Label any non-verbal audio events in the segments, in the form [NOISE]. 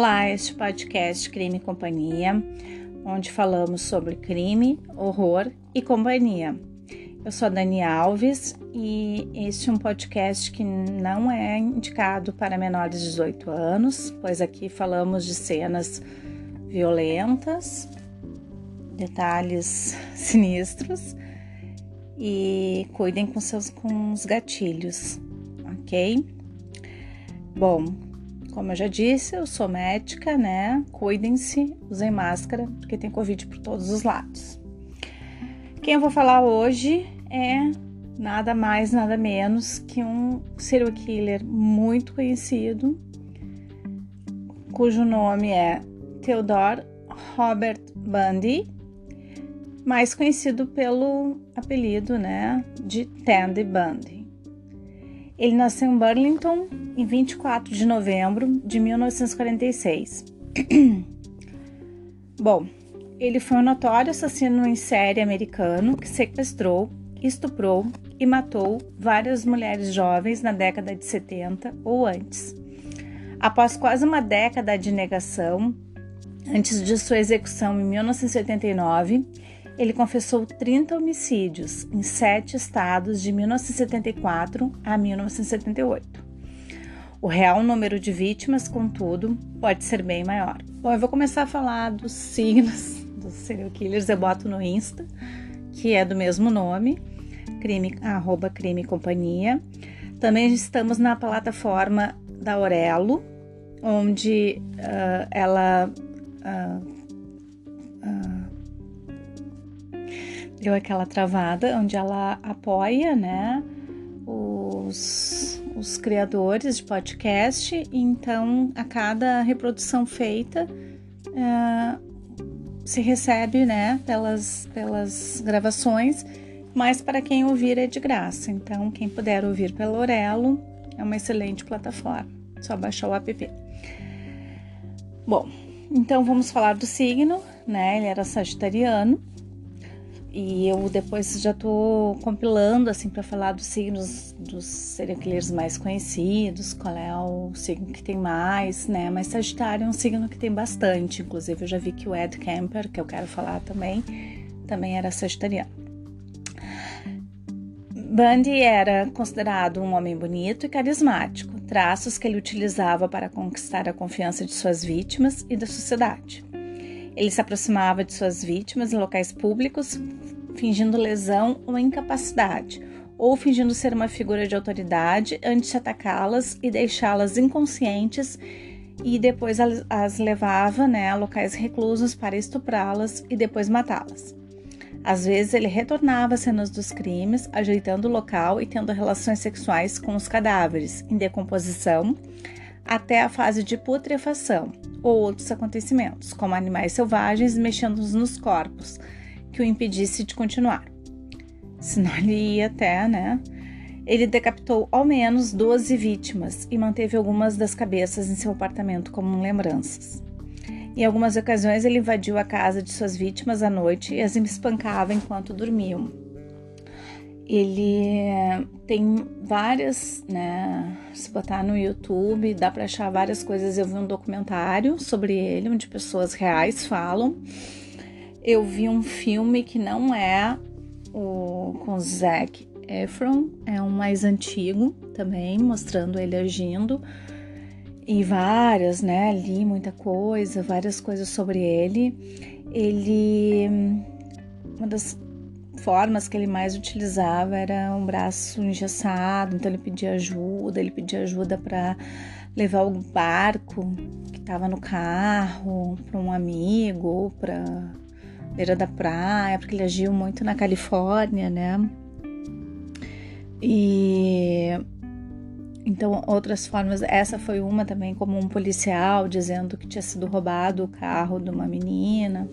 Olá, este podcast Crime e Companhia, onde falamos sobre crime, horror e companhia. Eu sou a Dani Alves e este é um podcast que não é indicado para menores de 18 anos, pois aqui falamos de cenas violentas, detalhes [LAUGHS] sinistros e cuidem com seus com os gatilhos, ok? Bom, como eu já disse, eu sou médica, né? Cuidem-se, usem máscara, porque tem Covid por todos os lados. Quem eu vou falar hoje é nada mais, nada menos que um serial killer muito conhecido, cujo nome é Theodore Robert Bundy, mais conhecido pelo apelido, né, de Tandy Bundy. Ele nasceu em Burlington em 24 de novembro de 1946. [CLEARS THROAT] Bom, ele foi um notório assassino em série americano que sequestrou, estuprou e matou várias mulheres jovens na década de 70 ou antes. Após quase uma década de negação, antes de sua execução em 1989, ele confessou 30 homicídios em sete estados de 1974 a 1978. O real número de vítimas, contudo, pode ser bem maior. Bom, eu vou começar a falar dos signos [LAUGHS] dos serial killers, eu boto no Insta, que é do mesmo nome, crime, arroba crime companhia. Também estamos na plataforma da Aurelo, onde uh, ela uh, deu aquela travada, onde ela apoia, né, os, os criadores de podcast. Então, a cada reprodução feita, é, se recebe, né, pelas, pelas gravações, mas para quem ouvir é de graça. Então, quem puder ouvir pelo Orelo, é uma excelente plataforma. Só baixar o app. Bom, então vamos falar do signo, né? Ele era sagitariano e eu depois já tô compilando assim para falar dos signos dos serial mais conhecidos, qual é o signo que tem mais, né? Mas Sagitário é um signo que tem bastante, inclusive eu já vi que o Ed Kemper, que eu quero falar também, também era sagitariano. Bundy era considerado um homem bonito e carismático, traços que ele utilizava para conquistar a confiança de suas vítimas e da sociedade. Ele se aproximava de suas vítimas em locais públicos, fingindo lesão ou incapacidade, ou fingindo ser uma figura de autoridade antes de atacá-las e deixá-las inconscientes, e depois as levava né, a locais reclusos para estuprá-las e depois matá-las. Às vezes ele retornava às cenas dos crimes, ajeitando o local e tendo relações sexuais com os cadáveres em decomposição, até a fase de putrefação ou outros acontecimentos, como animais selvagens mexendo nos corpos, que o impedisse de continuar. Senão ele ia até, né? Ele decapitou ao menos 12 vítimas e manteve algumas das cabeças em seu apartamento como lembranças. Em algumas ocasiões, ele invadiu a casa de suas vítimas à noite e as espancava enquanto dormiam ele tem várias, né? Se botar no YouTube, dá para achar várias coisas. Eu vi um documentário sobre ele, onde pessoas reais falam. Eu vi um filme que não é o com Zac Efron, é um mais antigo também, mostrando ele agindo. E várias, né? Li muita coisa, várias coisas sobre ele. Ele. Uma das formas que ele mais utilizava era um braço engessado, então ele pedia ajuda, ele pedia ajuda para levar o barco que estava no carro para um amigo ou para beira da praia, porque ele agiu muito na Califórnia, né? E então outras formas, essa foi uma também como um policial dizendo que tinha sido roubado o carro de uma menina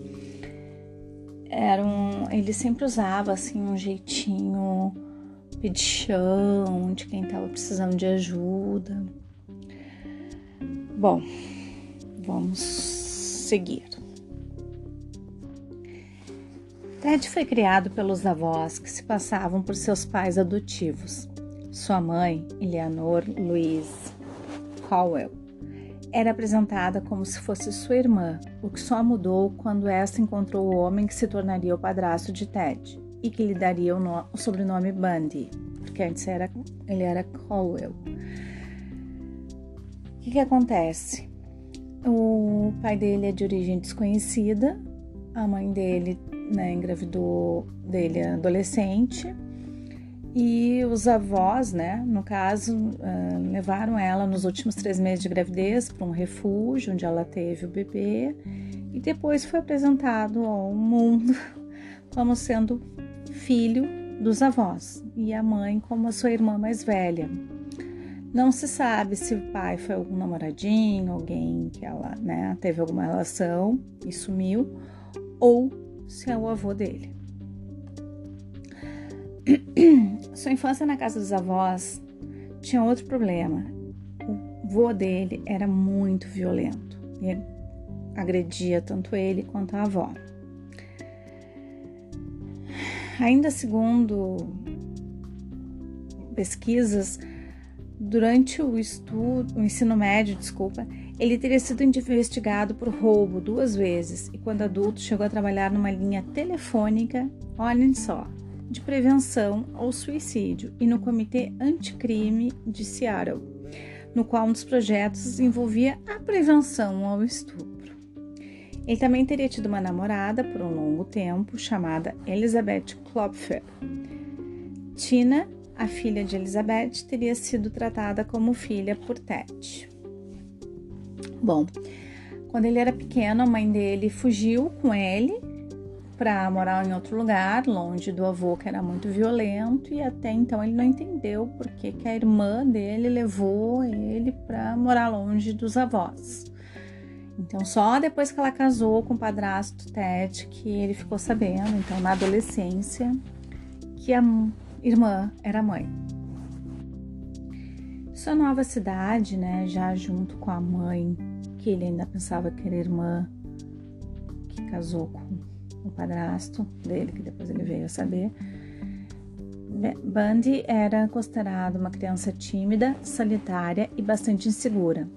era um, ele sempre usava assim um jeitinho pedichão de quem estava precisando de ajuda. Bom, vamos seguir. Ted foi criado pelos avós que se passavam por seus pais adotivos. Sua mãe, Eleanor Louise Howell, era apresentada como se fosse sua irmã, o que só mudou quando esta encontrou o homem que se tornaria o padrasto de Ted e que lhe daria o, o sobrenome Bundy, porque antes era, ele era Colwell. O que, que acontece? O pai dele é de origem desconhecida, a mãe dele né, engravidou dele adolescente e os avós, né, no caso, uh, levaram ela nos últimos três meses de gravidez para um refúgio onde ela teve o bebê e depois foi apresentado ao mundo [LAUGHS] como sendo filho dos avós e a mãe como a sua irmã mais velha. Não se sabe se o pai foi algum namoradinho, alguém que ela né, teve alguma relação e sumiu, ou se é o avô dele. [CLEARS THROAT] Sua infância na casa dos avós tinha outro problema. O vô dele era muito violento e agredia tanto ele quanto a avó. Ainda segundo pesquisas, durante o estudo, o ensino médio, desculpa, ele teria sido investigado por roubo duas vezes e, quando adulto, chegou a trabalhar numa linha telefônica, olhem só, de prevenção ao suicídio e no Comitê Anticrime de Seattle, no qual um dos projetos envolvia a prevenção ao estupro. Ele também teria tido uma namorada por um longo tempo chamada Elizabeth Klopfer. Tina, a filha de Elizabeth, teria sido tratada como filha por Ted. Bom, quando ele era pequeno, a mãe dele fugiu com ele para morar em outro lugar, longe do avô que era muito violento, e até então ele não entendeu por que, que a irmã dele levou ele para morar longe dos avós. Então, só depois que ela casou com o padrasto Ted que ele ficou sabendo, então na adolescência, que a irmã era mãe. Sua nova cidade, né, já junto com a mãe, que ele ainda pensava que era irmã, que casou com o padrasto dele, que depois ele veio a saber. Bundy era considerado uma criança tímida, solitária e bastante insegura.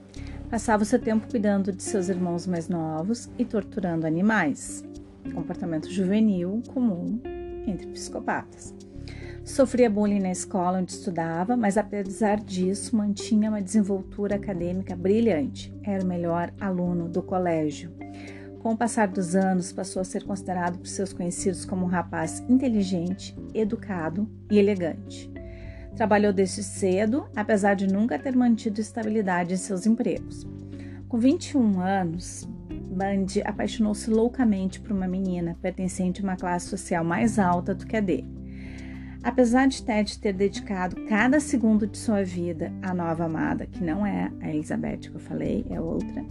Passava o seu tempo cuidando de seus irmãos mais novos e torturando animais, comportamento juvenil comum entre psicopatas. Sofria bullying na escola onde estudava, mas apesar disso mantinha uma desenvoltura acadêmica brilhante. Era o melhor aluno do colégio. Com o passar dos anos, passou a ser considerado por seus conhecidos como um rapaz inteligente, educado e elegante. Trabalhou desde cedo, apesar de nunca ter mantido estabilidade em seus empregos. Com 21 anos, Bundy apaixonou-se loucamente por uma menina pertencente a uma classe social mais alta do que a dele. Apesar de Ted ter dedicado cada segundo de sua vida à nova amada, que não é a Elizabeth que eu falei, é outra,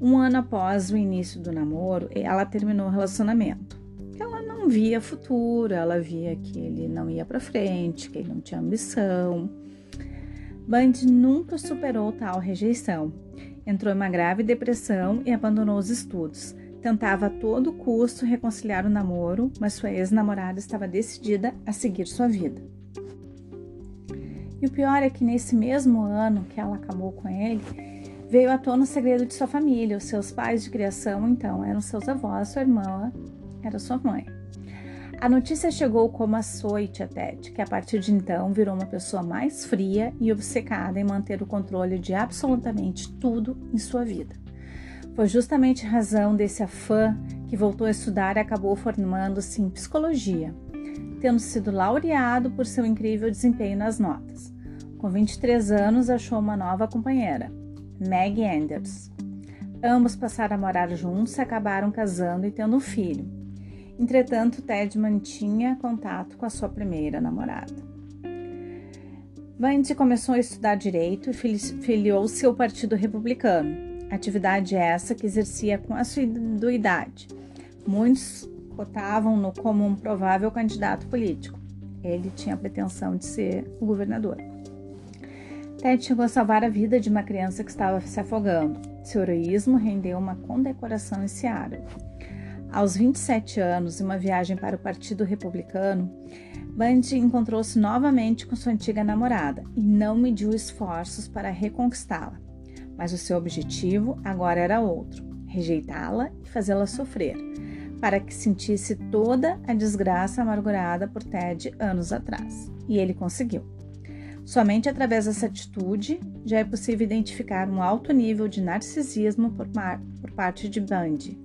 um ano após o início do namoro, ela terminou o relacionamento. Ela não via futuro, ela via que ele não ia para frente, que ele não tinha ambição. Bundy nunca superou tal rejeição. Entrou em uma grave depressão e abandonou os estudos. Tentava a todo custo reconciliar o namoro, mas sua ex-namorada estava decidida a seguir sua vida. E o pior é que nesse mesmo ano que ela acabou com ele, veio à tona o segredo de sua família. Os seus pais de criação, então, eram seus avós, sua irmã era sua mãe. A notícia chegou como açoite a Ted, que a partir de então virou uma pessoa mais fria e obcecada em manter o controle de absolutamente tudo em sua vida. Foi justamente razão desse afã que voltou a estudar e acabou formando-se em psicologia, tendo sido laureado por seu incrível desempenho nas notas. Com 23 anos, achou uma nova companheira, Meg Anders. Ambos passaram a morar juntos e acabaram casando e tendo um filho. Entretanto, Ted mantinha contato com a sua primeira namorada. Vance começou a estudar direito e filiou-se ao Partido Republicano, atividade essa que exercia com assiduidade. Muitos cotavam-no como um provável candidato político. Ele tinha a pretensão de ser o governador. Ted chegou a salvar a vida de uma criança que estava se afogando. Seu heroísmo rendeu uma condecoração em Seattle. Aos 27 anos, em uma viagem para o Partido Republicano, Bundy encontrou-se novamente com sua antiga namorada e não mediu esforços para reconquistá-la. mas o seu objetivo agora era outro: rejeitá-la e fazê-la sofrer, para que sentisse toda a desgraça amargurada por Ted anos atrás. E ele conseguiu. Somente através dessa atitude já é possível identificar um alto nível de narcisismo por, por parte de Bundy.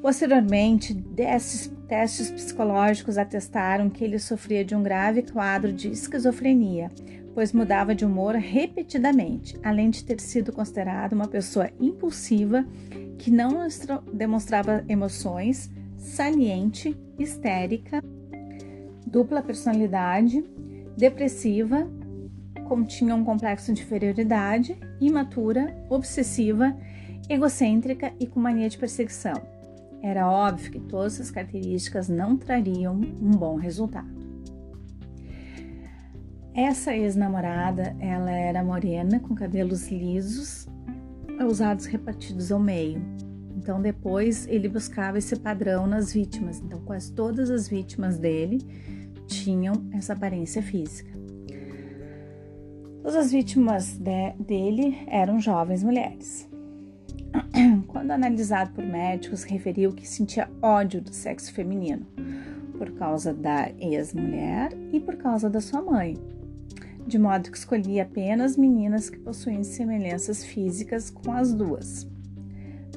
Posteriormente, desses testes psicológicos atestaram que ele sofria de um grave quadro de esquizofrenia, pois mudava de humor repetidamente, além de ter sido considerado uma pessoa impulsiva que não demonstrava emoções, saliente, histérica, dupla personalidade depressiva, continha um complexo de inferioridade, imatura, obsessiva, egocêntrica e com mania de perseguição. Era óbvio que todas essas características não trariam um bom resultado. Essa ex-namorada, ela era morena, com cabelos lisos, usados repartidos ao meio. Então depois ele buscava esse padrão nas vítimas. Então quase todas as vítimas dele tinham essa aparência física. Todas as vítimas de, dele eram jovens mulheres. [CLEARS THROAT] Quando analisado por médicos, referiu que sentia ódio do sexo feminino por causa da ex-mulher e por causa da sua mãe, de modo que escolhia apenas meninas que possuíam semelhanças físicas com as duas.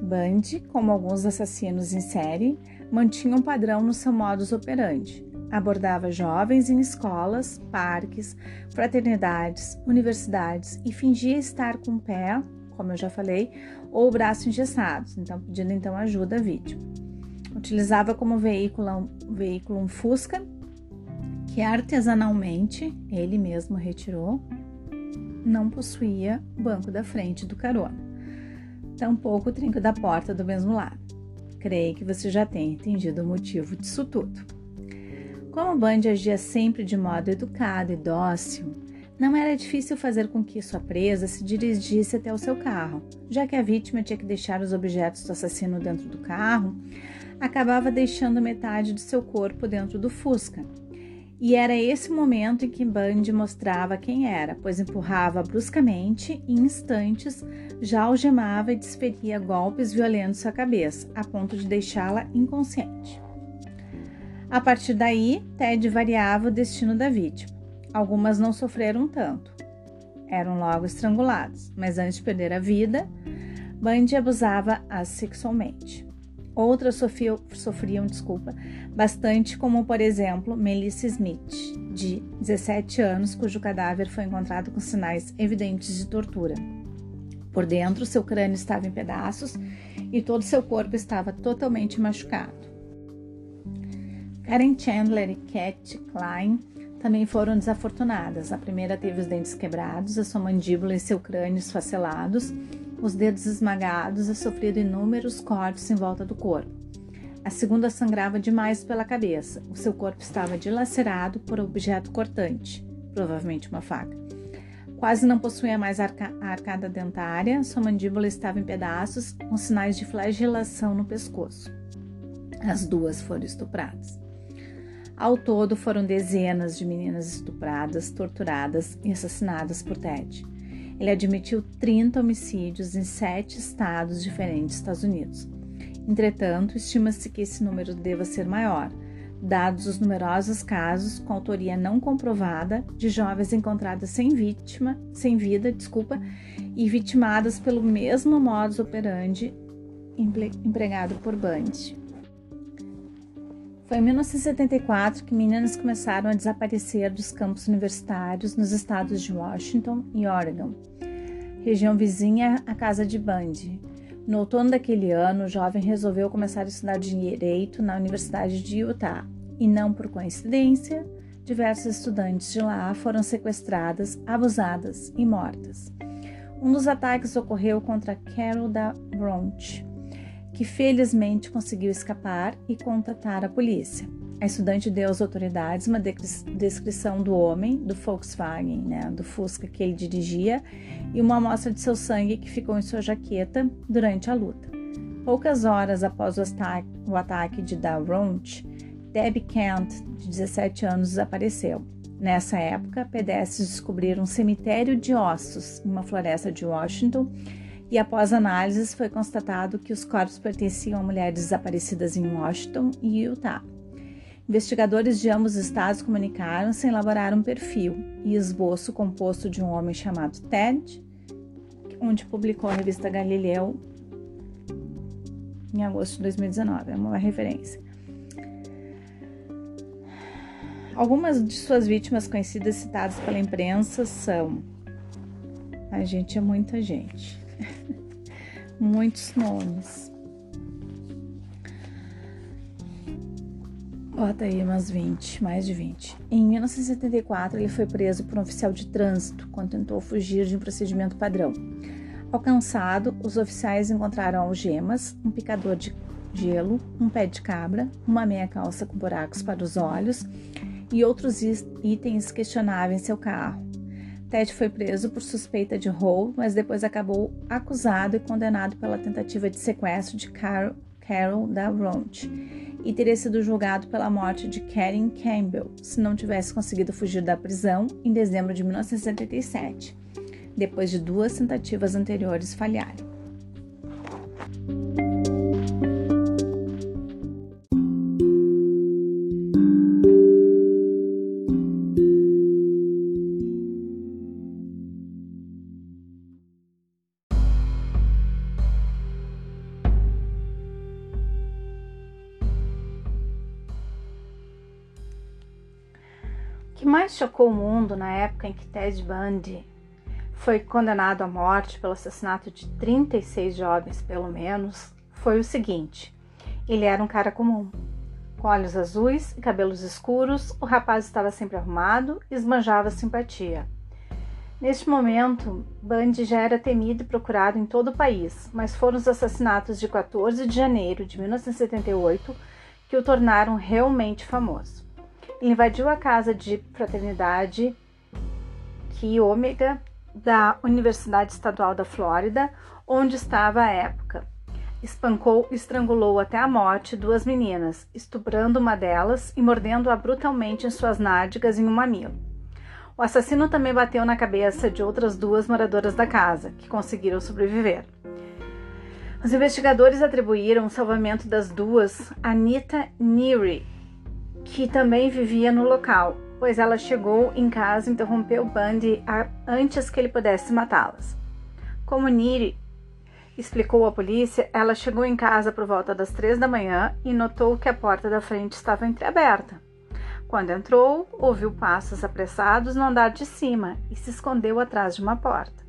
Bundy, como alguns assassinos em série, mantinha um padrão no seu modus operandi, Abordava jovens em escolas, parques, fraternidades, universidades e fingia estar com o pé, como eu já falei, ou o braço engessados, então pedindo então ajuda vítima. Utilizava como veículo, veículo um Fusca que artesanalmente ele mesmo retirou, não possuía banco da frente do carona, tampouco o trinco da porta do mesmo lado. Creio que você já tenha entendido o motivo disso tudo. Como Bundy agia sempre de modo educado e dócil, não era difícil fazer com que sua presa se dirigisse até o seu carro, já que a vítima tinha que deixar os objetos do assassino dentro do carro, acabava deixando metade de seu corpo dentro do Fusca. E era esse momento em que Bundy mostrava quem era, pois empurrava bruscamente e em instantes já algemava e desferia golpes violentos sua cabeça, a ponto de deixá-la inconsciente. A partir daí, Ted variava o destino da vítima. Algumas não sofreram tanto. Eram logo estranguladas, mas antes de perder a vida, Bundy abusava-as sexualmente. Outras sofriam, sofriam desculpa, bastante, como por exemplo Melissa Smith, de 17 anos, cujo cadáver foi encontrado com sinais evidentes de tortura. Por dentro, seu crânio estava em pedaços e todo seu corpo estava totalmente machucado. Karen Chandler e Cat Klein também foram desafortunadas. A primeira teve os dentes quebrados, a sua mandíbula e seu crânio esfacelados, os dedos esmagados e sofrido inúmeros cortes em volta do corpo. A segunda sangrava demais pela cabeça. O seu corpo estava dilacerado por objeto cortante, provavelmente uma faca. Quase não possuía mais arca a arcada dentária, sua mandíbula estava em pedaços, com sinais de flagelação no pescoço. As duas foram estupradas. Ao todo, foram dezenas de meninas estupradas, torturadas e assassinadas por Ted. Ele admitiu 30 homicídios em sete estados diferentes dos Estados Unidos. Entretanto, estima-se que esse número deva ser maior, dados os numerosos casos com autoria não comprovada de jovens encontradas sem vítima, sem vida, desculpa, e vitimadas pelo mesmo modus operandi empregado por Bundy. Foi em 1974 que meninas começaram a desaparecer dos campos universitários nos estados de Washington e Oregon, região vizinha à casa de Bundy. No outono daquele ano, o jovem resolveu começar a estudar direito na Universidade de Utah e, não por coincidência, diversas estudantes de lá foram sequestradas, abusadas e mortas. Um dos ataques ocorreu contra Carol da Bronte, que felizmente conseguiu escapar e contatar a polícia. A estudante deu às autoridades uma descrição do homem, do Volkswagen, né, do Fusca que ele dirigia, e uma amostra de seu sangue que ficou em sua jaqueta durante a luta. Poucas horas após o ataque, o ataque de Dalrunch, Debbie Kent, de 17 anos, desapareceu. Nessa época, pedestres descobriram um cemitério de ossos em uma floresta de Washington e após análises foi constatado que os corpos pertenciam a mulheres desaparecidas em Washington e Utah. Investigadores de ambos estados comunicaram-se em elaborar um perfil e esboço composto de um homem chamado Ted, onde publicou a revista Galileu em agosto de 2019, é uma referência. Algumas de suas vítimas conhecidas citadas pela imprensa são. A gente é muita gente. [LAUGHS] Muitos nomes. Bota aí umas 20, mais de 20. Em 1974, ele foi preso por um oficial de trânsito quando tentou fugir de um procedimento padrão. Alcançado, os oficiais encontraram algemas, um picador de gelo, um pé de cabra, uma meia calça com buracos para os olhos e outros itens questionáveis em seu carro. Ted foi preso por suspeita de roubo, mas depois acabou acusado e condenado pela tentativa de sequestro de Carol, Carol Davronte e teria sido julgado pela morte de Karen Campbell se não tivesse conseguido fugir da prisão em dezembro de 1977, depois de duas tentativas anteriores falharem. Que mais chocou o mundo na época em que Ted Bundy foi condenado à morte pelo assassinato de 36 jovens, pelo menos, foi o seguinte: ele era um cara comum. Com olhos azuis e cabelos escuros, o rapaz estava sempre arrumado e esbanjava simpatia. Neste momento, Bundy já era temido e procurado em todo o país, mas foram os assassinatos de 14 de janeiro de 1978 que o tornaram realmente famoso. Invadiu a casa de fraternidade Chi Omega da Universidade Estadual da Flórida, onde estava à época. Espancou e estrangulou até a morte duas meninas, estuprando uma delas e mordendo-a brutalmente em suas nádegas em um mamilo. O assassino também bateu na cabeça de outras duas moradoras da casa, que conseguiram sobreviver. Os investigadores atribuíram o salvamento das duas a Anita Neary, que também vivia no local, pois ela chegou em casa e interrompeu Bundy antes que ele pudesse matá-las. Como Niri explicou à polícia, ela chegou em casa por volta das três da manhã e notou que a porta da frente estava entreaberta. Quando entrou, ouviu passos apressados no andar de cima e se escondeu atrás de uma porta.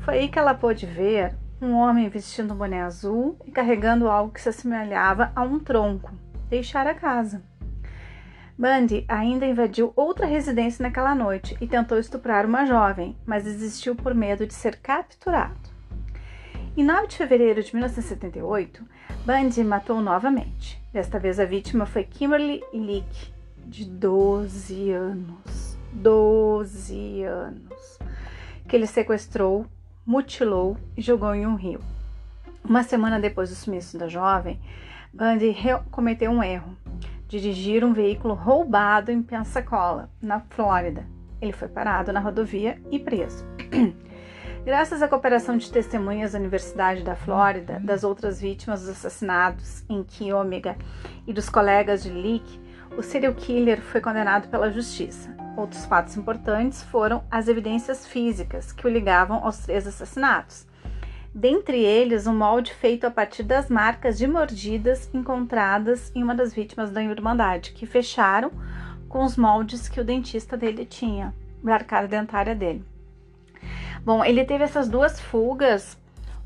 Foi aí que ela pôde ver um homem vestindo um boné azul e carregando algo que se assemelhava a um tronco deixar a casa. Bundy ainda invadiu outra residência naquela noite e tentou estuprar uma jovem, mas desistiu por medo de ser capturado. Em 9 de fevereiro de 1978, Bundy matou novamente. Desta vez a vítima foi Kimberly Leak, de 12 anos. 12 anos. Que ele sequestrou, mutilou e jogou em um rio. Uma semana depois do sumiço da jovem, Bundy cometeu um erro dirigir um veículo roubado em Pensacola, na Flórida. Ele foi parado na rodovia e preso. [CLEARS THROAT] Graças à cooperação de testemunhas da Universidade da Flórida, das outras vítimas dos assassinatos em Kiomega e dos colegas de Leak, o serial killer foi condenado pela justiça. Outros fatos importantes foram as evidências físicas que o ligavam aos três assassinatos, dentre eles um molde feito a partir das marcas de mordidas encontradas em uma das vítimas da Irmandade, que fecharam com os moldes que o dentista dele tinha, da arcada dentária dele. Bom, ele teve essas duas fugas,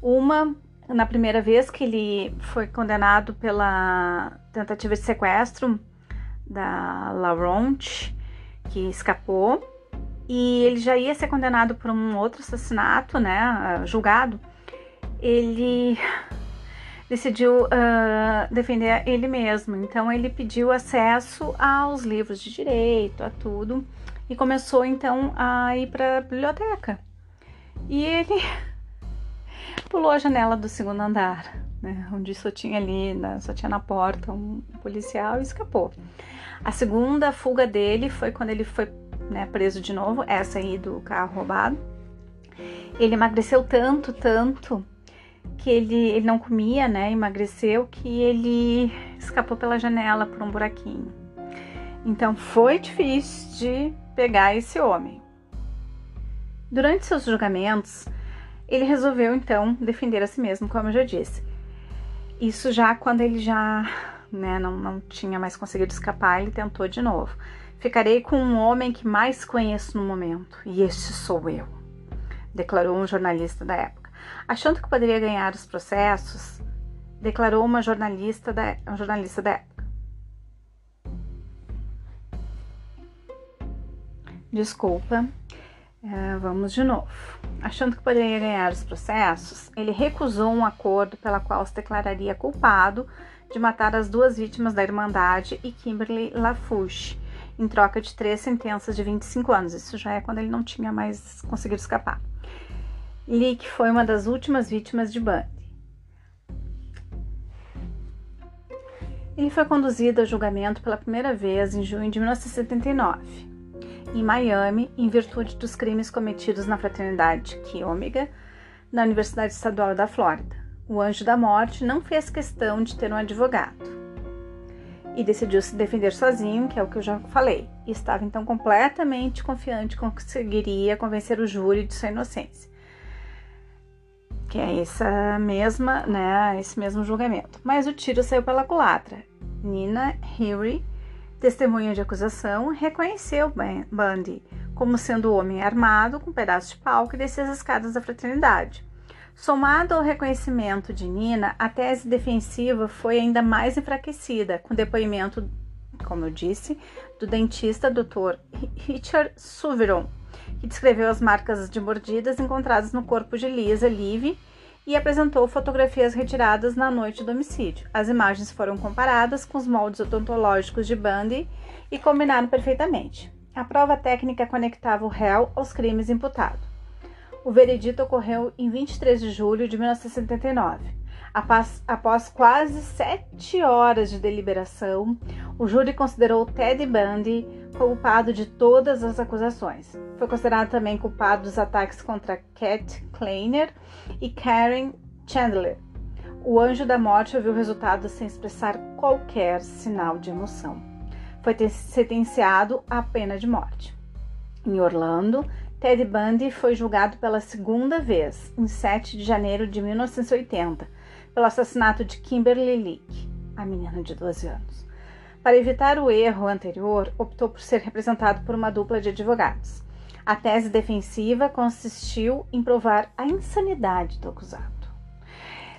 uma na primeira vez que ele foi condenado pela tentativa de sequestro da Laronte, que escapou, e ele já ia ser condenado por um outro assassinato, né, julgado, ele decidiu uh, defender ele mesmo. Então ele pediu acesso aos livros de direito, a tudo, e começou então a ir para a biblioteca. E ele [LAUGHS] pulou a janela do segundo andar, né, onde só tinha ali, né, só tinha na porta um policial e escapou. A segunda fuga dele foi quando ele foi né, preso de novo, essa aí do carro roubado. Ele emagreceu tanto, tanto, que ele, ele não comia, né, emagreceu, que ele escapou pela janela por um buraquinho. Então foi difícil de pegar esse homem. Durante seus julgamentos, ele resolveu então defender a si mesmo, como eu já disse. Isso já quando ele já né, não, não tinha mais conseguido escapar, ele tentou de novo. Ficarei com um homem que mais conheço no momento, e este sou eu, declarou um jornalista da época. Achando que poderia ganhar os processos, declarou uma jornalista da, um jornalista da época. Desculpa, é, vamos de novo. Achando que poderia ganhar os processos, ele recusou um acordo pela qual se declararia culpado de matar as duas vítimas da Irmandade e Kimberly Lafouche, em troca de três sentenças de 25 anos. Isso já é quando ele não tinha mais conseguido escapar. Leak foi uma das últimas vítimas de Bundy. Ele foi conduzido a julgamento pela primeira vez em junho de 1979 em Miami, em virtude dos crimes cometidos na fraternidade Chi Omega, na Universidade Estadual da Flórida. O anjo da morte não fez questão de ter um advogado e decidiu se defender sozinho, que é o que eu já falei, e estava então completamente confiante que conseguiria convencer o júri de sua inocência. Que é essa mesma, né, esse mesmo julgamento. Mas o tiro saiu pela culatra. Nina Henry Testemunha de acusação reconheceu Bundy como sendo o homem armado com um pedaço de pau que descia as escadas da fraternidade. Somado ao reconhecimento de Nina, a tese defensiva foi ainda mais enfraquecida, com depoimento, como eu disse, do dentista Dr. Richard Suveron, que descreveu as marcas de mordidas encontradas no corpo de Lisa Live e apresentou fotografias retiradas na noite do homicídio. As imagens foram comparadas com os moldes odontológicos de Bundy e combinaram perfeitamente. A prova técnica conectava o réu aos crimes imputados. O veredito ocorreu em 23 de julho de 1979. Após, após quase sete horas de deliberação, o júri considerou Ted Bundy culpado de todas as acusações. Foi considerado também culpado dos ataques contra Cat Kleiner e Karen Chandler. O anjo da morte ouviu o resultado sem expressar qualquer sinal de emoção. Foi sentenciado à pena de morte. Em Orlando, Ted Bundy foi julgado pela segunda vez, em 7 de janeiro de 1980, pelo assassinato de Kimberly Leak, a menina de 12 anos. Para evitar o erro anterior, optou por ser representado por uma dupla de advogados. A tese defensiva consistiu em provar a insanidade do acusado.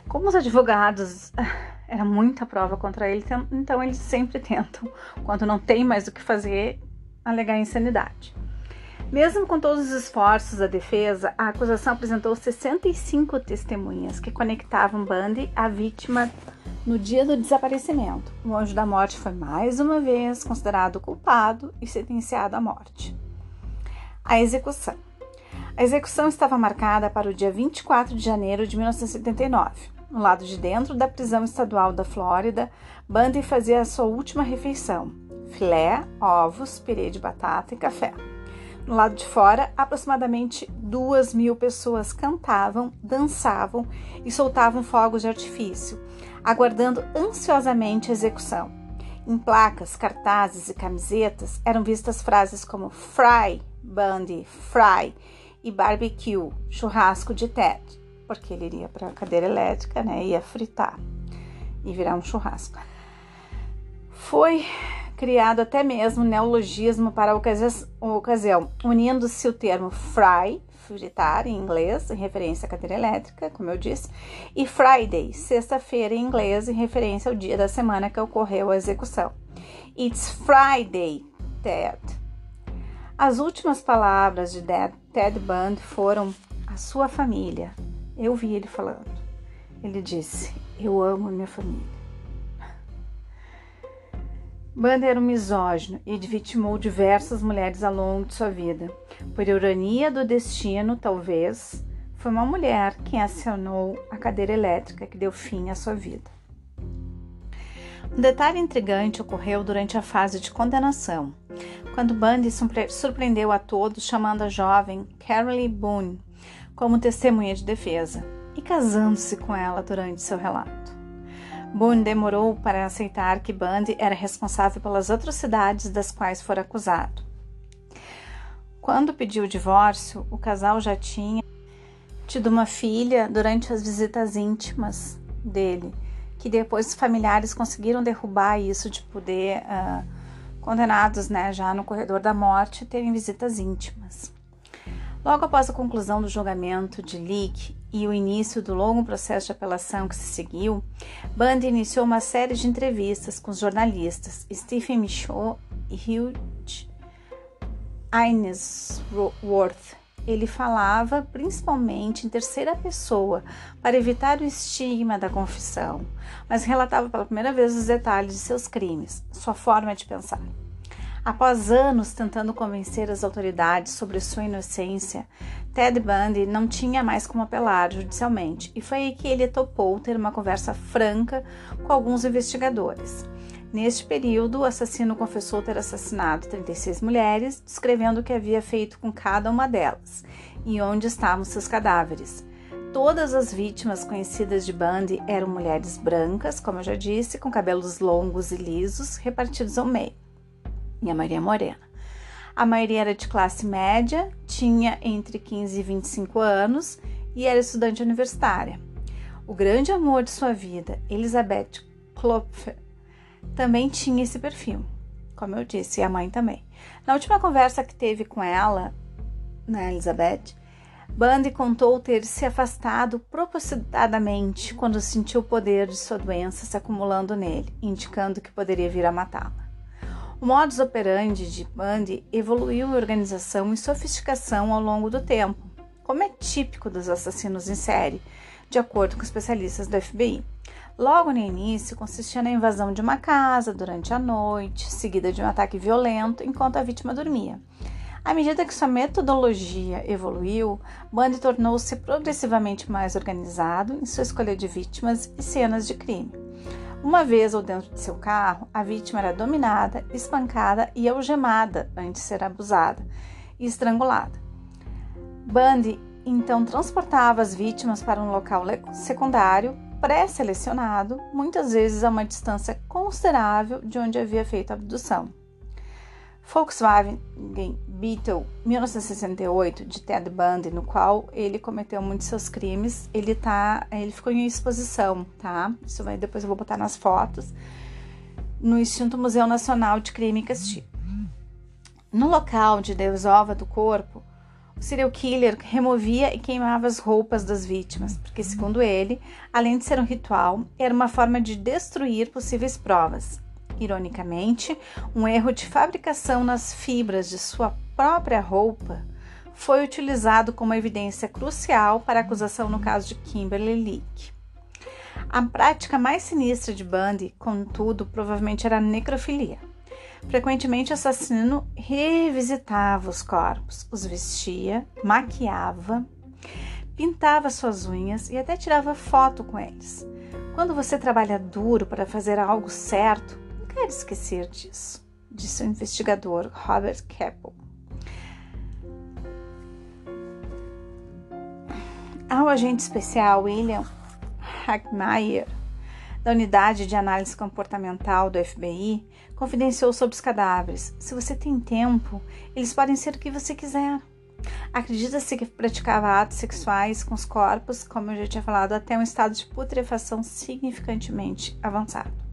Como os advogados [LAUGHS] era muita prova contra ele, então eles sempre tentam, quando não tem mais o que fazer, alegar insanidade. Mesmo com todos os esforços da defesa, a acusação apresentou 65 testemunhas que conectavam Bundy à vítima no dia do desaparecimento. O anjo da morte foi mais uma vez considerado culpado e sentenciado à morte. A execução. A execução estava marcada para o dia 24 de janeiro de 1979. No lado de dentro da prisão estadual da Flórida, Bundy fazia a sua última refeição: filé, ovos, pirê de batata e café. No lado de fora, aproximadamente duas mil pessoas cantavam, dançavam e soltavam fogos de artifício, aguardando ansiosamente a execução. Em placas, cartazes e camisetas eram vistas frases como Fry, Bundy, Fry e Barbecue, churrasco de Ted, porque ele iria para a cadeira elétrica, né, ia fritar e virar um churrasco. Foi criado até mesmo neologismo para a ocasião, unindo-se o termo fry, fritar em inglês, em referência à cadeira elétrica, como eu disse, e Friday, sexta-feira em inglês, em referência ao dia da semana que ocorreu a execução. It's Friday, Ted. As últimas palavras de Ted Bundy foram a sua família. Eu vi ele falando. Ele disse: Eu amo minha família. Banda era um misógino e vitimou diversas mulheres ao longo de sua vida. Por ironia do destino, talvez, foi uma mulher quem acionou a cadeira elétrica que deu fim à sua vida. Um detalhe intrigante ocorreu durante a fase de condenação, quando Bundy surpreendeu a todos chamando a jovem Caroline Boone como testemunha de defesa e casando-se com ela durante seu relato. Boone demorou para aceitar que Bundy era responsável pelas atrocidades das quais fora acusado. Quando pediu o divórcio, o casal já tinha tido uma filha durante as visitas íntimas dele, que depois os familiares conseguiram derrubar isso de poder, uh, condenados né, já no corredor da morte, terem visitas íntimas. Logo após a conclusão do julgamento de Leake e o início do longo processo de apelação que se seguiu, Bundy iniciou uma série de entrevistas com os jornalistas Stephen Michaud e Hugh Ainsworth. Ele falava principalmente em terceira pessoa para evitar o estigma da confissão, mas relatava pela primeira vez os detalhes de seus crimes, sua forma de pensar. Após anos tentando convencer as autoridades sobre sua inocência, Ted Bundy não tinha mais como apelar judicialmente e foi aí que ele topou ter uma conversa franca com alguns investigadores. Neste período, o assassino confessou ter assassinado 36 mulheres, descrevendo o que havia feito com cada uma delas e onde estavam seus cadáveres. Todas as vítimas conhecidas de Bundy eram mulheres brancas, como eu já disse, com cabelos longos e lisos, repartidos ao meio e a maioria morena. A maioria era de classe média, tinha entre 15 e 25 anos e era estudante universitária. O grande amor de sua vida, Elizabeth Klopfer, também tinha esse perfil, como eu disse, e a mãe também. Na última conversa que teve com ela, né, Elizabeth, Bundy contou ter se afastado propositadamente quando sentiu o poder de sua doença se acumulando nele, indicando que poderia vir a matá-la. O modus operandi de Bundy evoluiu em organização e sofisticação ao longo do tempo, como é típico dos assassinos em série, de acordo com especialistas do FBI. Logo no início, consistia na invasão de uma casa durante a noite, seguida de um ataque violento enquanto a vítima dormia. À medida que sua metodologia evoluiu, Bundy tornou-se progressivamente mais organizado em sua escolha de vítimas e cenas de crime. Uma vez ou dentro de seu carro, a vítima era dominada, espancada e algemada antes de ser abusada e estrangulada. Bundy então transportava as vítimas para um local secundário pré-selecionado, muitas vezes a uma distância considerável de onde havia feito a abdução. Volkswagen Beetle 1968 de Ted Bundy, no qual ele cometeu muitos seus crimes, ele tá, ele ficou em exposição, tá? Isso vai depois eu vou botar nas fotos no Instituto Museu Nacional de Crime e Castigo. No local de desova do corpo, o serial killer removia e queimava as roupas das vítimas, porque segundo ele, além de ser um ritual, era uma forma de destruir possíveis provas. Ironicamente, um erro de fabricação nas fibras de sua própria roupa foi utilizado como evidência crucial para a acusação no caso de Kimberly Leak. A prática mais sinistra de Bundy, contudo, provavelmente era a necrofilia. Frequentemente, o assassino revisitava os corpos, os vestia, maquiava, pintava suas unhas e até tirava foto com eles. Quando você trabalha duro para fazer algo certo, quero esquecer disso, disse o investigador Robert Keppel. Ao agente especial William Hackmeyer, da Unidade de Análise Comportamental do FBI, confidenciou sobre os cadáveres. Se você tem tempo, eles podem ser o que você quiser. Acredita-se que praticava atos sexuais com os corpos, como eu já tinha falado, até um estado de putrefação significantemente avançado.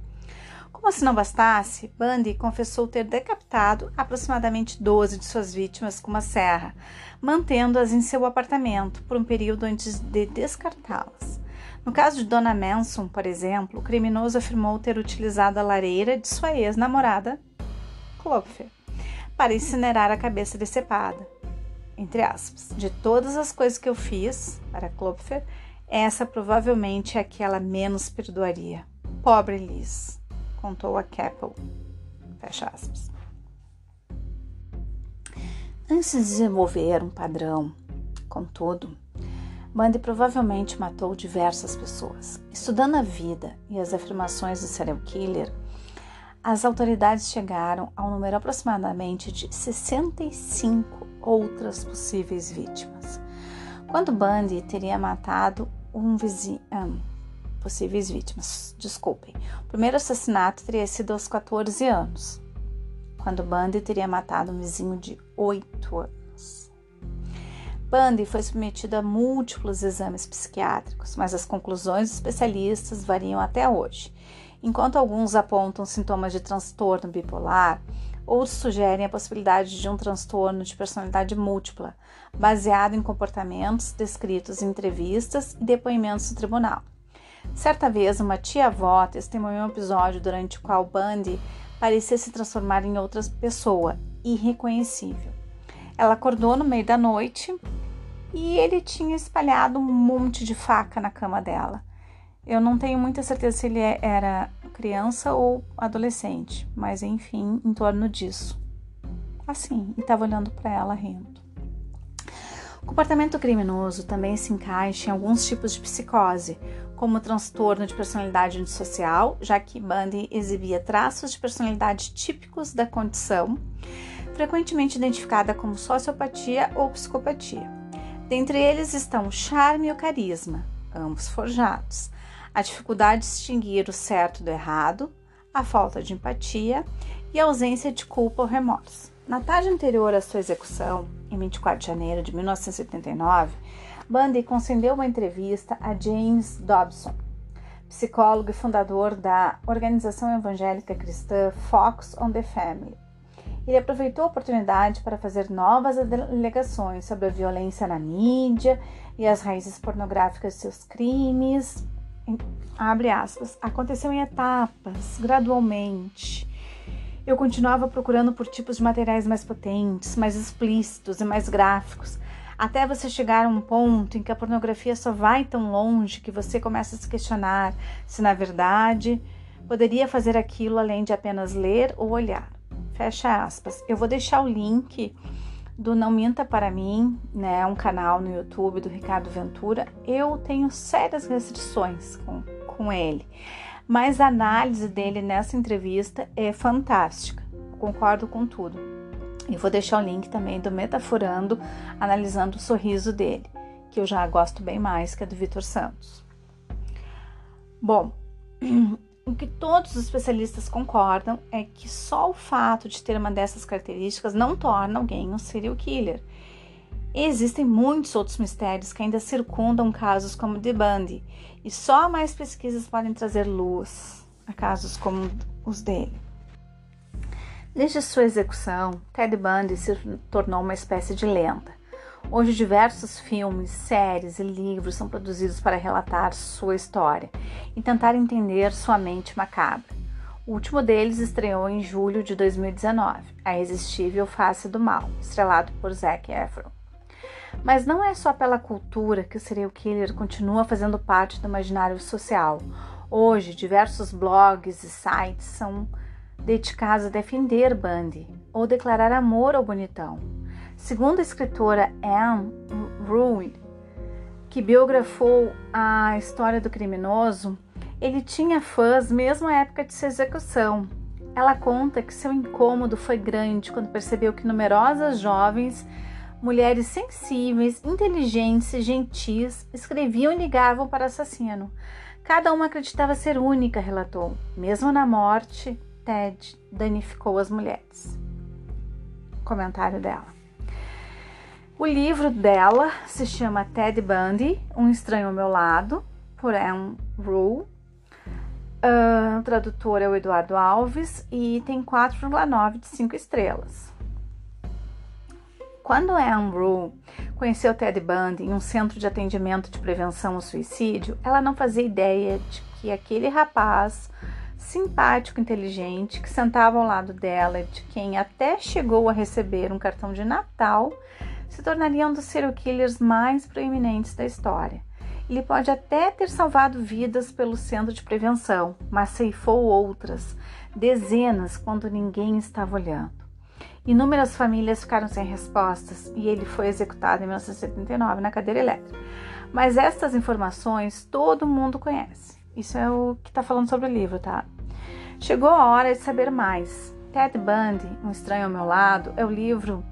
Como se não bastasse, Bundy confessou ter decapitado aproximadamente 12 de suas vítimas com uma serra, mantendo-as em seu apartamento por um período antes de descartá-las. No caso de Dona Manson, por exemplo, o criminoso afirmou ter utilizado a lareira de sua ex-namorada, Klopfer, para incinerar a cabeça decepada. Entre aspas, de todas as coisas que eu fiz para Klopfer, essa provavelmente é aquela menos perdoaria. Pobre Liz contou a Keppel. Fecha aspas. Antes de desenvolver um padrão, contudo, Bundy provavelmente matou diversas pessoas. Estudando a vida e as afirmações do serial killer, as autoridades chegaram ao número aproximadamente de 65 outras possíveis vítimas. Quando Bundy teria matado um vizinho, possíveis vítimas, desculpem. O primeiro assassinato teria sido aos 14 anos, quando Bundy teria matado um vizinho de 8 anos. Bundy foi submetido a múltiplos exames psiquiátricos, mas as conclusões dos especialistas variam até hoje. Enquanto alguns apontam sintomas de transtorno bipolar, outros sugerem a possibilidade de um transtorno de personalidade múltipla, baseado em comportamentos descritos em entrevistas e depoimentos no tribunal. Certa vez, uma tia-avó testemunhou um episódio durante o qual Bundy parecia se transformar em outra pessoa, irreconhecível. Ela acordou no meio da noite e ele tinha espalhado um monte de faca na cama dela. Eu não tenho muita certeza se ele é, era criança ou adolescente, mas enfim, em torno disso. Assim, e estava olhando para ela rindo. O comportamento criminoso também se encaixa em alguns tipos de psicose, como transtorno de personalidade antissocial, já que Bundy exibia traços de personalidade típicos da condição, frequentemente identificada como sociopatia ou psicopatia. Dentre eles estão o charme e o carisma, ambos forjados, a dificuldade de distinguir o certo do errado, a falta de empatia e a ausência de culpa ou remorso. Na tarde anterior à sua execução, em 24 de janeiro de 1979, Bundy concedeu uma entrevista a James Dobson, psicólogo e fundador da organização evangélica cristã Fox on the Family, ele aproveitou a oportunidade para fazer novas alegações sobre a violência na mídia e as raízes pornográficas de seus crimes. Abre aspas. Aconteceu em etapas, gradualmente. Eu continuava procurando por tipos de materiais mais potentes, mais explícitos e mais gráficos, até você chegar a um ponto em que a pornografia só vai tão longe que você começa a se questionar se, na verdade, poderia fazer aquilo além de apenas ler ou olhar. Fecha aspas. Eu vou deixar o link do Não Minta Para Mim, né, um canal no YouTube do Ricardo Ventura. Eu tenho sérias restrições com, com ele, mas a análise dele nessa entrevista é fantástica. Concordo com tudo. E vou deixar o link também do Metaforando, analisando o sorriso dele, que eu já gosto bem mais que a do Vitor Santos. Bom, [CLEARS THROAT] O que todos os especialistas concordam é que só o fato de ter uma dessas características não torna alguém um serial killer. existem muitos outros mistérios que ainda circundam casos como The Bundy, e só mais pesquisas podem trazer luz a casos como os dele. Desde sua execução, Ted Bundy se tornou uma espécie de lenda. Hoje, diversos filmes, séries e livros são produzidos para relatar sua história e tentar entender sua mente macabra. O último deles estreou em julho de 2019, A Irresistível Face do Mal, estrelado por Zac Efron. Mas não é só pela cultura que o serial killer continua fazendo parte do imaginário social. Hoje, diversos blogs e sites são dedicados a defender Bundy ou declarar amor ao bonitão. Segundo a escritora Anne Ruin, que biografou a história do criminoso, ele tinha fãs mesmo à época de sua execução. Ela conta que seu incômodo foi grande quando percebeu que numerosas jovens, mulheres sensíveis, inteligentes e gentis escreviam e ligavam para o assassino. Cada uma acreditava ser única, relatou. Mesmo na morte, Ted danificou as mulheres. Comentário dela. O livro dela se chama Ted Bundy, Um Estranho ao Meu Lado, por Anne Rule. Uh, o tradutor é o Eduardo Alves e tem 4,9 de 5 estrelas. Quando Anne Rule conheceu Ted Bundy em um centro de atendimento de prevenção ao suicídio, ela não fazia ideia de que aquele rapaz simpático, inteligente, que sentava ao lado dela, de quem até chegou a receber um cartão de Natal, se tornaria um dos serial killers mais proeminentes da história. Ele pode até ter salvado vidas pelo centro de prevenção, mas ceifou outras, dezenas, quando ninguém estava olhando. Inúmeras famílias ficaram sem respostas e ele foi executado em 1979 na cadeira elétrica. Mas estas informações todo mundo conhece. Isso é o que está falando sobre o livro, tá? Chegou a hora de saber mais. Ted Bundy, Um Estranho ao Meu Lado, é o livro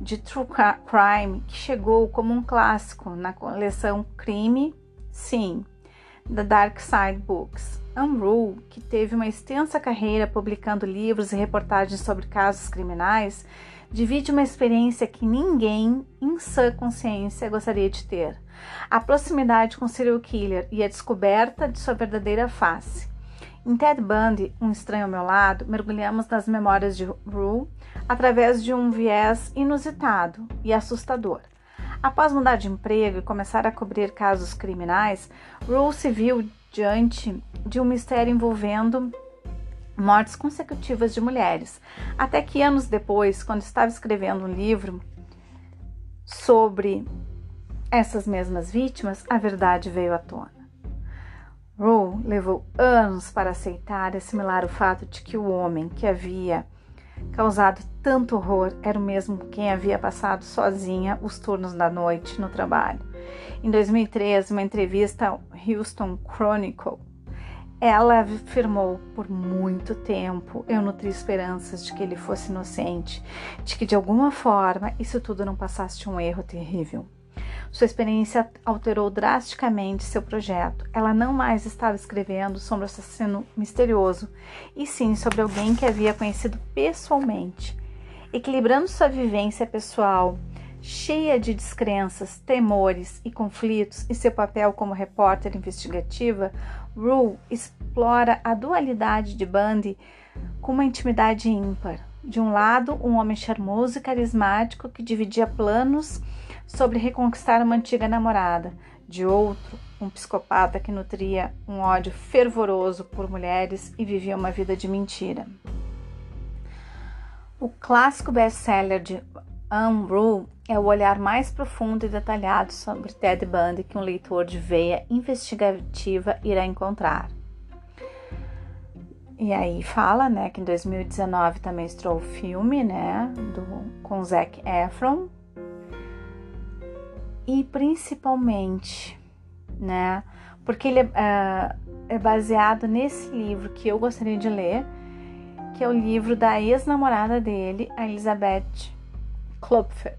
de True Crime que chegou como um clássico na coleção Crime, sim, da Dark Side Books. Unruh, que teve uma extensa carreira publicando livros e reportagens sobre casos criminais, divide uma experiência que ninguém, em sã consciência, gostaria de ter: a proximidade com o serial killer e a descoberta de sua verdadeira face. Em Ted Bundy, Um Estranho ao Meu Lado, mergulhamos nas memórias de Rue através de um viés inusitado e assustador. Após mudar de emprego e começar a cobrir casos criminais, Rue se viu diante de um mistério envolvendo mortes consecutivas de mulheres. Até que anos depois, quando estava escrevendo um livro sobre essas mesmas vítimas, a verdade veio à tona. Rue levou anos para aceitar e assimilar o fato de que o homem que havia causado tanto horror era o mesmo quem havia passado sozinha os turnos da noite no trabalho. Em 2013, uma entrevista ao Houston Chronicle, ela afirmou por muito tempo eu nutri esperanças de que ele fosse inocente, de que de alguma forma isso tudo não passasse de um erro terrível. Sua experiência alterou drasticamente seu projeto. Ela não mais estava escrevendo sobre o assassino misterioso, e sim sobre alguém que havia conhecido pessoalmente. Equilibrando sua vivência pessoal, cheia de descrenças, temores e conflitos, e seu papel como repórter investigativa, Rue explora a dualidade de Bundy com uma intimidade ímpar. De um lado, um homem charmoso e carismático que dividia planos sobre reconquistar uma antiga namorada. De outro, um psicopata que nutria um ódio fervoroso por mulheres e vivia uma vida de mentira. O clássico best-seller de Anne Rule é o olhar mais profundo e detalhado sobre Ted Bundy que um leitor de veia investigativa irá encontrar. E aí fala, né, que em 2019 também estreou o filme, né, do, com Zac Efron. E principalmente, né, porque ele é, uh, é baseado nesse livro que eu gostaria de ler, que é o livro da ex-namorada dele, a Elizabeth Klopfer.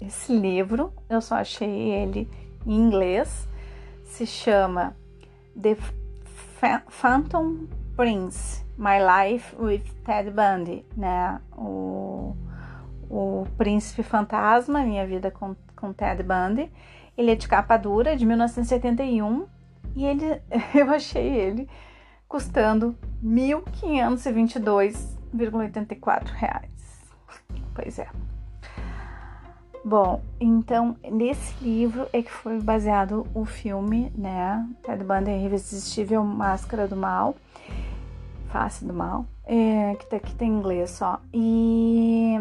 Esse livro, eu só achei ele em inglês, se chama The Phantom Prince, My Life with Ted Bundy, né? O, o Príncipe Fantasma, Minha Vida com, com Ted Bundy. Ele é de capa dura, de 1971, e ele, [LAUGHS] eu achei ele custando R$ 1.522,84. Pois é. Bom, então nesse livro é que foi baseado o filme, né? Ted Bundy Irresistível Máscara do Mal, Face do Mal, é, que, tá, que tem em inglês só. E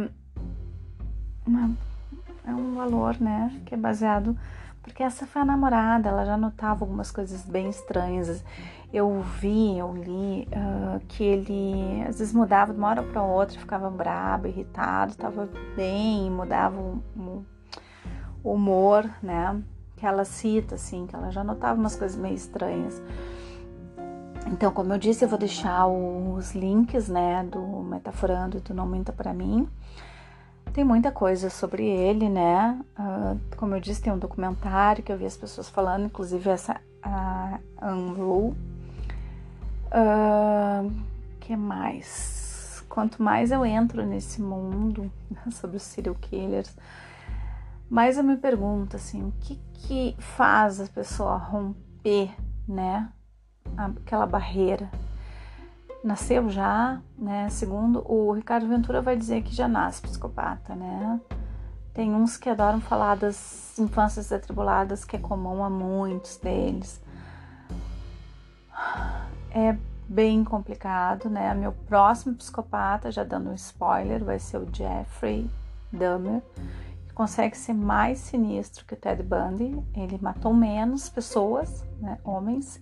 é um valor, né? Que é baseado porque essa foi a namorada, ela já notava algumas coisas bem estranhas. Eu vi, eu li uh, que ele às vezes mudava de uma hora para outra, ficava brabo, irritado, estava bem, mudava o, humor, né? Que ela cita, assim, que ela já notava umas coisas meio estranhas. Então, como eu disse, eu vou deixar os links, né, do Metaforando e do Não Minta Pra Mim. Tem muita coisa sobre ele, né? Uh, como eu disse, tem um documentário que eu vi as pessoas falando, inclusive essa a Unruh. Uh, que mais? Quanto mais eu entro nesse mundo [LAUGHS] sobre os serial killers, mais eu me pergunto assim, o que que faz a pessoa romper, né? Aquela barreira nasceu já, né? Segundo o Ricardo Ventura vai dizer que já nasce psicopata, né? Tem uns que adoram falar das infâncias atribuladas, que é comum a muitos deles. É bem complicado, né? Meu próximo psicopata, já dando um spoiler, vai ser o Jeffrey Dahmer, que consegue ser mais sinistro que o Ted Bundy. Ele matou menos pessoas, né? Homens,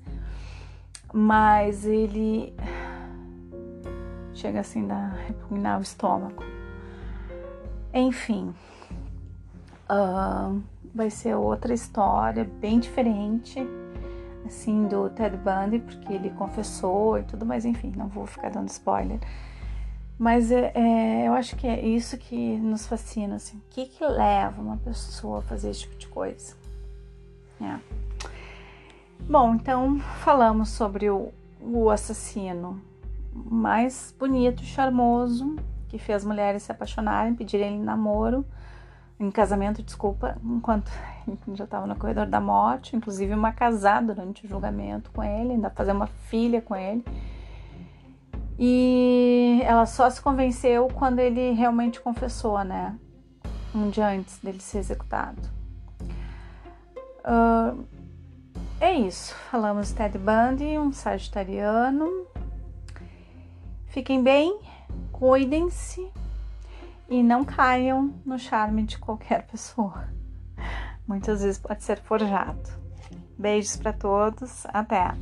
mas ele chega assim a repugnar o estômago. Enfim, uh, vai ser outra história, bem diferente, assim, do Ted Bundy, porque ele confessou e tudo, mas enfim, não vou ficar dando spoiler. Mas é, é, eu acho que é isso que nos fascina, assim. O que, que leva uma pessoa a fazer esse tipo de coisa? É. Bom, então falamos sobre o, o assassino mais bonito e charmoso que fez mulheres se apaixonarem, pedirem namoro, em casamento, desculpa, enquanto [LAUGHS] já estava no corredor da morte, inclusive uma casada durante o julgamento com ele, ainda fazer uma filha com ele. E ela só se convenceu quando ele realmente confessou, né? Um dia antes dele ser executado. Uh, é isso. Falamos Ted Bundy, um sagitariano. Fiquem bem, cuidem-se e não caiam no charme de qualquer [LAUGHS] pessoa. Muitas vezes pode ser forjado. Beijos para todos, até!